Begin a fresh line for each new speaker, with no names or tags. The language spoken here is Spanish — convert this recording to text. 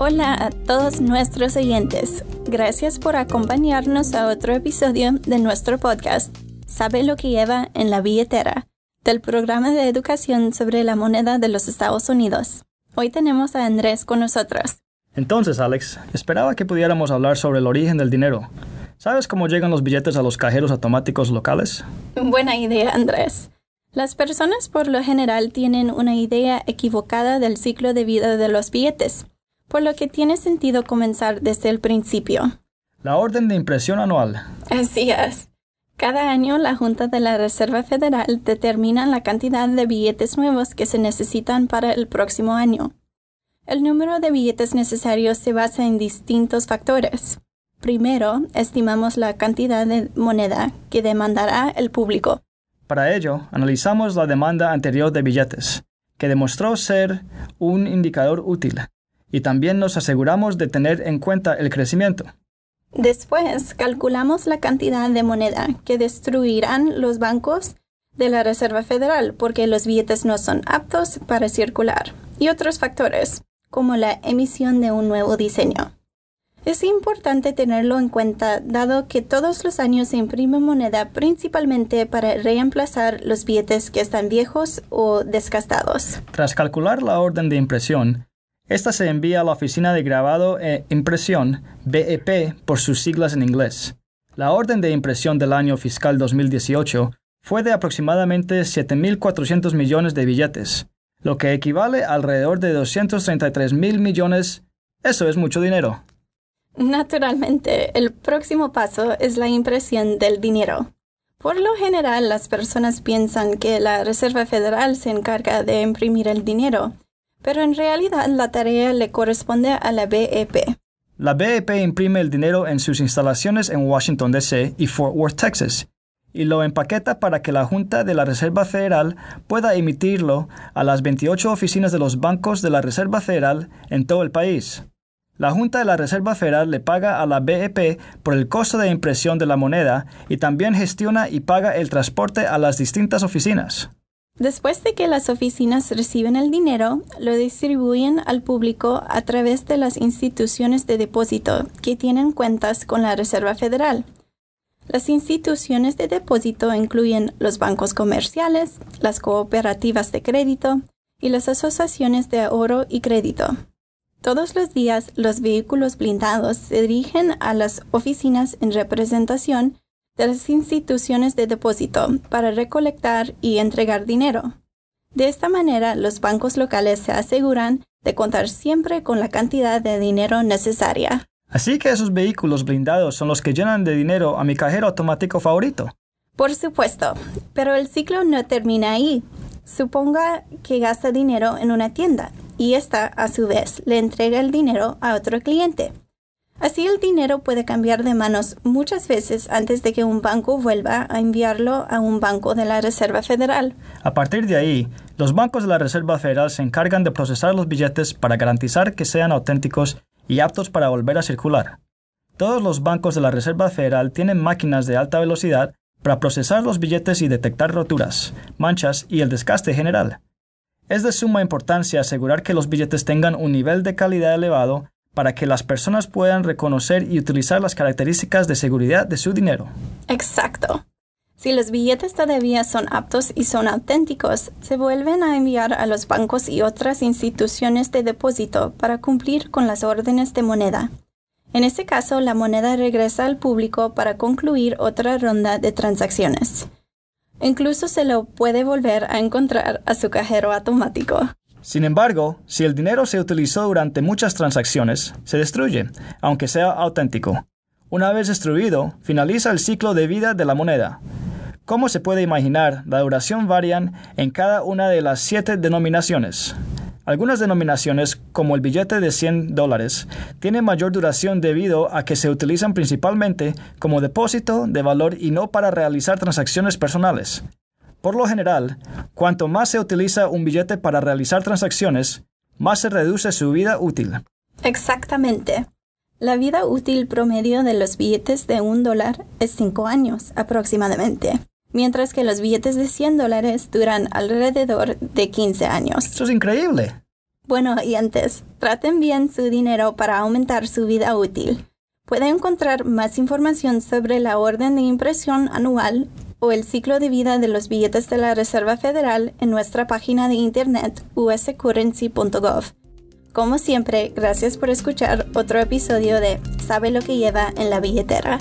Hola a todos nuestros oyentes. Gracias por acompañarnos a otro episodio de nuestro podcast, Sabe lo que lleva en la billetera, del programa de educación sobre la moneda de los Estados Unidos. Hoy tenemos a Andrés con nosotros.
Entonces, Alex, esperaba que pudiéramos hablar sobre el origen del dinero. ¿Sabes cómo llegan los billetes a los cajeros automáticos locales?
Buena idea, Andrés. Las personas por lo general tienen una idea equivocada del ciclo de vida de los billetes por lo que tiene sentido comenzar desde el principio.
La orden de impresión anual.
Así es. Cada año la Junta de la Reserva Federal determina la cantidad de billetes nuevos que se necesitan para el próximo año. El número de billetes necesarios se basa en distintos factores. Primero, estimamos la cantidad de moneda que demandará el público.
Para ello, analizamos la demanda anterior de billetes, que demostró ser un indicador útil y también nos aseguramos de tener en cuenta el crecimiento.
Después, calculamos la cantidad de moneda que destruirán los bancos de la Reserva Federal porque los billetes no son aptos para circular y otros factores, como la emisión de un nuevo diseño. Es importante tenerlo en cuenta dado que todos los años se imprime moneda principalmente para reemplazar los billetes que están viejos o desgastados.
Tras calcular la orden de impresión, esta se envía a la Oficina de Grabado e Impresión, BEP por sus siglas en inglés. La orden de impresión del año fiscal 2018 fue de aproximadamente 7.400 millones de billetes, lo que equivale a alrededor de 233 mil millones. Eso es mucho dinero.
Naturalmente, el próximo paso es la impresión del dinero. Por lo general, las personas piensan que la Reserva Federal se encarga de imprimir el dinero, pero en realidad la tarea le corresponde a la BEP.
La BEP imprime el dinero en sus instalaciones en Washington, D.C. y Fort Worth, Texas, y lo empaqueta para que la Junta de la Reserva Federal pueda emitirlo a las 28 oficinas de los bancos de la Reserva Federal en todo el país. La Junta de la Reserva Federal le paga a la BEP por el costo de impresión de la moneda y también gestiona y paga el transporte a las distintas oficinas.
Después de que las oficinas reciben el dinero, lo distribuyen al público a través de las instituciones de depósito que tienen cuentas con la Reserva Federal. Las instituciones de depósito incluyen los bancos comerciales, las cooperativas de crédito y las asociaciones de ahorro y crédito. Todos los días los vehículos blindados se dirigen a las oficinas en representación de las instituciones de depósito para recolectar y entregar dinero. De esta manera, los bancos locales se aseguran de contar siempre con la cantidad de dinero necesaria.
Así que esos vehículos blindados son los que llenan de dinero a mi cajero automático favorito.
Por supuesto, pero el ciclo no termina ahí. Suponga que gasta dinero en una tienda y ésta, a su vez, le entrega el dinero a otro cliente. Así el dinero puede cambiar de manos muchas veces antes de que un banco vuelva a enviarlo a un banco de la Reserva Federal.
A partir de ahí, los bancos de la Reserva Federal se encargan de procesar los billetes para garantizar que sean auténticos y aptos para volver a circular. Todos los bancos de la Reserva Federal tienen máquinas de alta velocidad para procesar los billetes y detectar roturas, manchas y el desgaste general. Es de suma importancia asegurar que los billetes tengan un nivel de calidad elevado para que las personas puedan reconocer y utilizar las características de seguridad de su dinero.
Exacto. Si los billetes todavía son aptos y son auténticos, se vuelven a enviar a los bancos y otras instituciones de depósito para cumplir con las órdenes de moneda. En este caso, la moneda regresa al público para concluir otra ronda de transacciones. Incluso se lo puede volver a encontrar a su cajero automático.
Sin embargo, si el dinero se utilizó durante muchas transacciones, se destruye, aunque sea auténtico. Una vez destruido, finaliza el ciclo de vida de la moneda. Como se puede imaginar, la duración varía en cada una de las siete denominaciones. Algunas denominaciones, como el billete de 100 dólares, tienen mayor duración debido a que se utilizan principalmente como depósito de valor y no para realizar transacciones personales. Por lo general, cuanto más se utiliza un billete para realizar transacciones, más se reduce su vida útil.
Exactamente. La vida útil promedio de los billetes de un dólar es 5 años aproximadamente, mientras que los billetes de 100 dólares duran alrededor de 15 años.
Eso es increíble.
Bueno, y antes, traten bien su dinero para aumentar su vida útil. Puede encontrar más información sobre la orden de impresión anual o el ciclo de vida de los billetes de la Reserva Federal en nuestra página de internet uscurrency.gov. Como siempre, gracias por escuchar otro episodio de Sabe lo que lleva en la billetera.